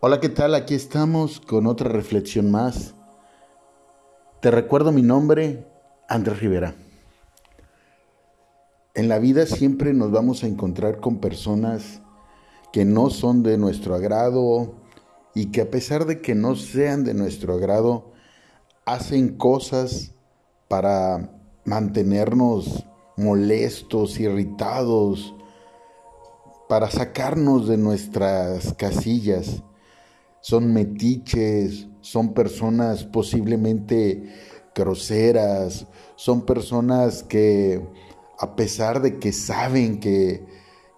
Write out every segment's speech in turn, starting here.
Hola, ¿qué tal? Aquí estamos con otra reflexión más. Te recuerdo mi nombre, Andrés Rivera. En la vida siempre nos vamos a encontrar con personas que no son de nuestro agrado y que a pesar de que no sean de nuestro agrado, hacen cosas para mantenernos molestos, irritados, para sacarnos de nuestras casillas son metiches, son personas posiblemente groseras, son personas que a pesar de que saben que,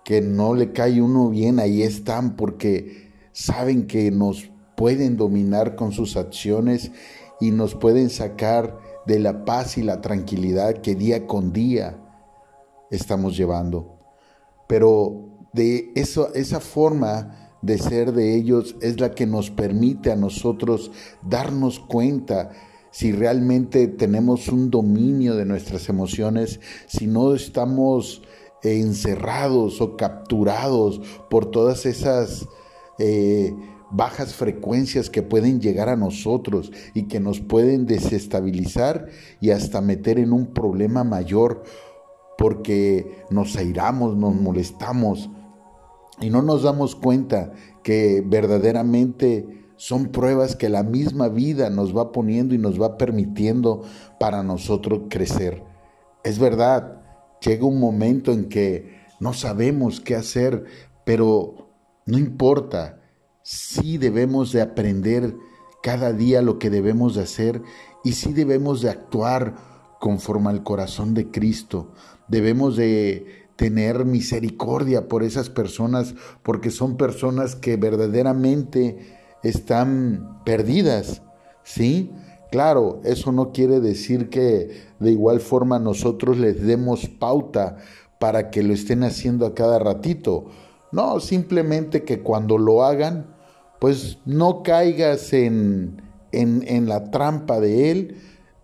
que no le cae uno bien, ahí están porque saben que nos pueden dominar con sus acciones y nos pueden sacar de la paz y la tranquilidad que día con día estamos llevando. Pero de eso, esa forma de ser de ellos es la que nos permite a nosotros darnos cuenta si realmente tenemos un dominio de nuestras emociones, si no estamos encerrados o capturados por todas esas eh, bajas frecuencias que pueden llegar a nosotros y que nos pueden desestabilizar y hasta meter en un problema mayor porque nos airamos, nos molestamos, y no nos damos cuenta que verdaderamente son pruebas que la misma vida nos va poniendo y nos va permitiendo para nosotros crecer. Es verdad, llega un momento en que no sabemos qué hacer, pero no importa, sí debemos de aprender cada día lo que debemos de hacer y sí debemos de actuar conforme al corazón de Cristo. Debemos de tener misericordia por esas personas, porque son personas que verdaderamente están perdidas, ¿sí? Claro, eso no quiere decir que de igual forma nosotros les demos pauta para que lo estén haciendo a cada ratito. No, simplemente que cuando lo hagan, pues no caigas en, en, la trampa de él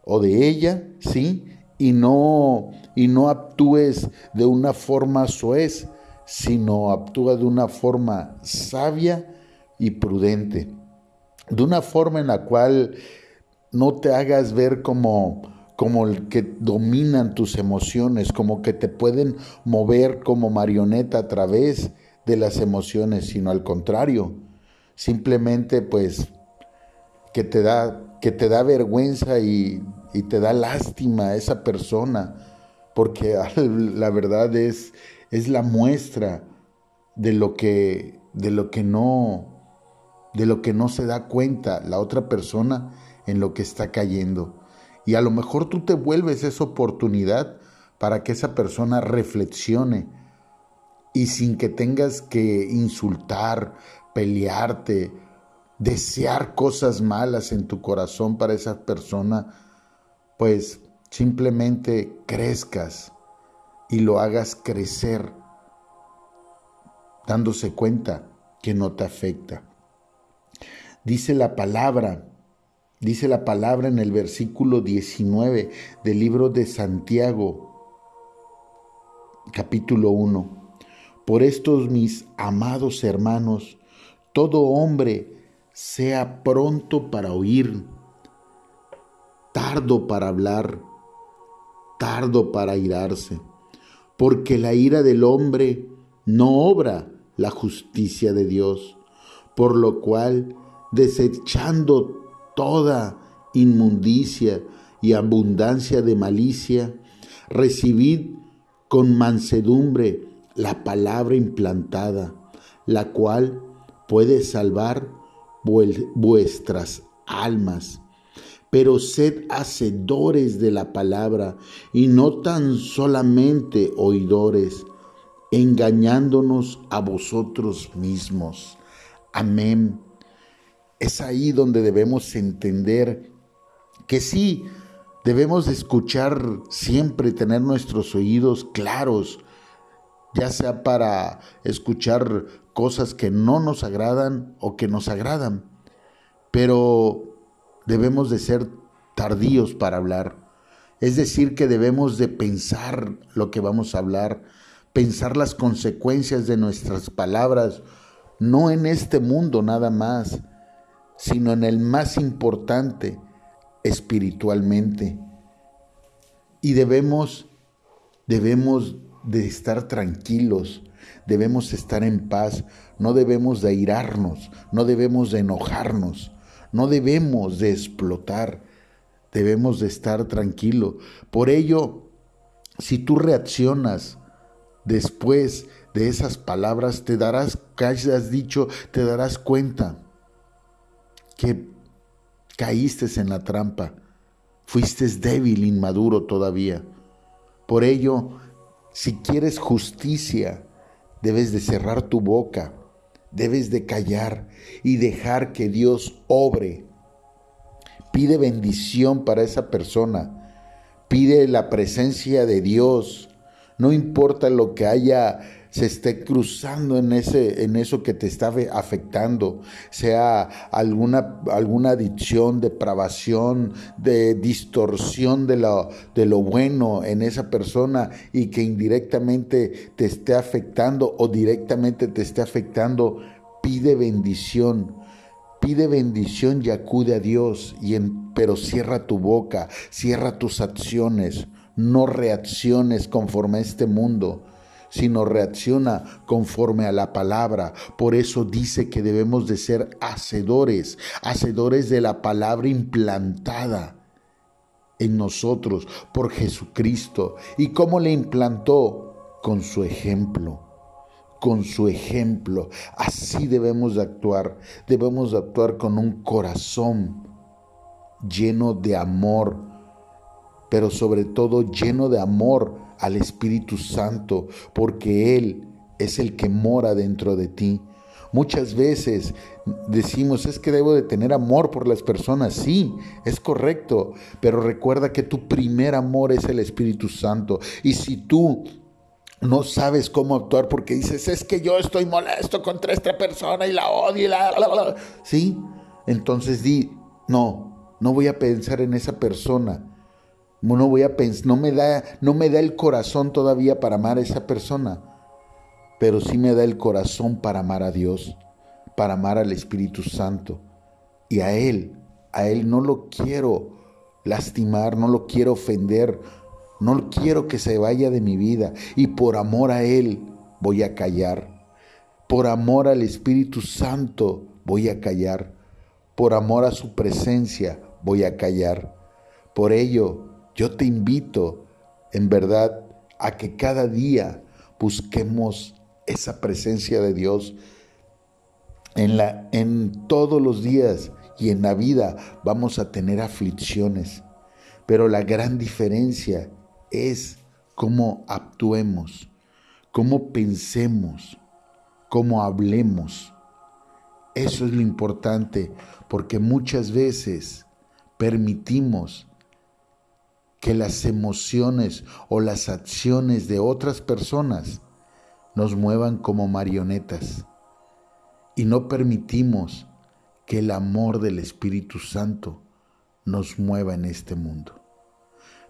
o de ella, ¿sí? Y no y no actúes de una forma soez, sino actúa de una forma sabia y prudente, de una forma en la cual no te hagas ver como como el que dominan tus emociones, como que te pueden mover como marioneta a través de las emociones, sino al contrario, simplemente pues que te da, que te da vergüenza y, y te da lástima a esa persona, porque la verdad es, es la muestra de lo que, de lo que no, de lo que no se da cuenta la otra persona en lo que está cayendo. Y a lo mejor tú te vuelves esa oportunidad para que esa persona reflexione y sin que tengas que insultar, pelearte, desear cosas malas en tu corazón para esa persona, pues simplemente crezcas y lo hagas crecer dándose cuenta que no te afecta. Dice la palabra, dice la palabra en el versículo 19 del libro de Santiago, capítulo 1. Por estos mis amados hermanos, todo hombre sea pronto para oír, tardo para hablar, tardo para irarse, porque la ira del hombre no obra la justicia de Dios, por lo cual, desechando toda inmundicia y abundancia de malicia, recibid con mansedumbre la palabra implantada, la cual puede salvar vuestras almas pero sed hacedores de la palabra y no tan solamente oidores, engañándonos a vosotros mismos. Amén. Es ahí donde debemos entender que sí, debemos escuchar siempre, tener nuestros oídos claros, ya sea para escuchar cosas que no nos agradan o que nos agradan, pero debemos de ser tardíos para hablar. Es decir, que debemos de pensar lo que vamos a hablar, pensar las consecuencias de nuestras palabras, no en este mundo nada más, sino en el más importante, espiritualmente. Y debemos, debemos de estar tranquilos, debemos estar en paz, no debemos de airarnos, no debemos de enojarnos, no debemos de explotar, debemos de estar tranquilos. Por ello, si tú reaccionas después de esas palabras, te darás, que has dicho, te darás cuenta que caíste en la trampa, fuiste débil, inmaduro todavía. Por ello, si quieres justicia, debes de cerrar tu boca, debes de callar y dejar que Dios obre. Pide bendición para esa persona, pide la presencia de Dios, no importa lo que haya se esté cruzando en, ese, en eso que te está afectando, sea alguna, alguna adicción, depravación, de distorsión de lo, de lo bueno en esa persona y que indirectamente te esté afectando o directamente te esté afectando, pide bendición. Pide bendición y acude a Dios, y en, pero cierra tu boca, cierra tus acciones, no reacciones conforme a este mundo sino reacciona conforme a la palabra. Por eso dice que debemos de ser hacedores, hacedores de la palabra implantada en nosotros por Jesucristo. ¿Y cómo le implantó? Con su ejemplo con su ejemplo. Así debemos de actuar. Debemos de actuar con un corazón lleno de amor, pero sobre todo lleno de amor al Espíritu Santo, porque Él es el que mora dentro de ti. Muchas veces decimos, es que debo de tener amor por las personas. Sí, es correcto, pero recuerda que tu primer amor es el Espíritu Santo. Y si tú no sabes cómo actuar porque dices, es que yo estoy molesto contra esta persona y la odio y la... Sí, entonces di, no, no voy a pensar en esa persona no voy a pensar, no me da, no me da el corazón todavía para amar a esa persona, pero sí me da el corazón para amar a Dios, para amar al Espíritu Santo y a él, a él no lo quiero lastimar, no lo quiero ofender, no quiero que se vaya de mi vida y por amor a él voy a callar. Por amor al Espíritu Santo voy a callar. Por amor a su presencia voy a callar. Por ello yo te invito, en verdad, a que cada día busquemos esa presencia de Dios en, la, en todos los días y en la vida vamos a tener aflicciones, pero la gran diferencia es cómo actuemos, cómo pensemos, cómo hablemos. Eso es lo importante, porque muchas veces permitimos que las emociones o las acciones de otras personas nos muevan como marionetas y no permitimos que el amor del Espíritu Santo nos mueva en este mundo.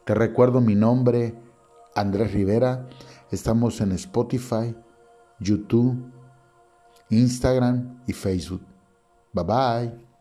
Te recuerdo mi nombre, Andrés Rivera. Estamos en Spotify, YouTube, Instagram y Facebook. Bye bye.